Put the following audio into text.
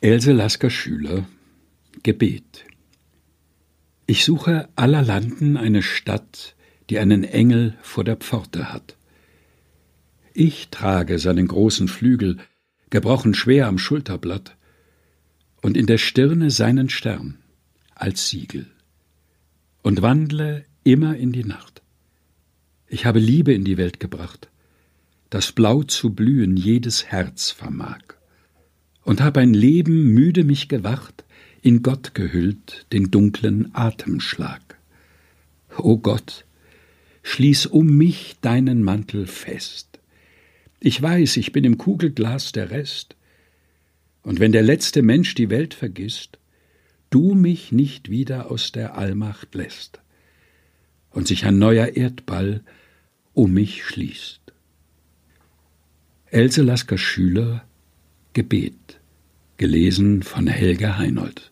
Else Lasker Schüler Gebet Ich suche aller Landen eine Stadt, die einen Engel vor der Pforte hat. Ich trage seinen großen Flügel, gebrochen schwer am Schulterblatt, und in der Stirne seinen Stern als Siegel, und wandle immer in die Nacht. Ich habe Liebe in die Welt gebracht, das Blau zu blühen jedes Herz vermag und hab ein Leben müde mich gewacht, in Gott gehüllt, den dunklen Atemschlag. O Gott, schließ um mich deinen Mantel fest. Ich weiß, ich bin im Kugelglas der Rest, und wenn der letzte Mensch die Welt vergisst, du mich nicht wieder aus der Allmacht lässt und sich ein neuer Erdball um mich schließt. Else Lasker Schüler Gebet Gelesen von Helga Heinold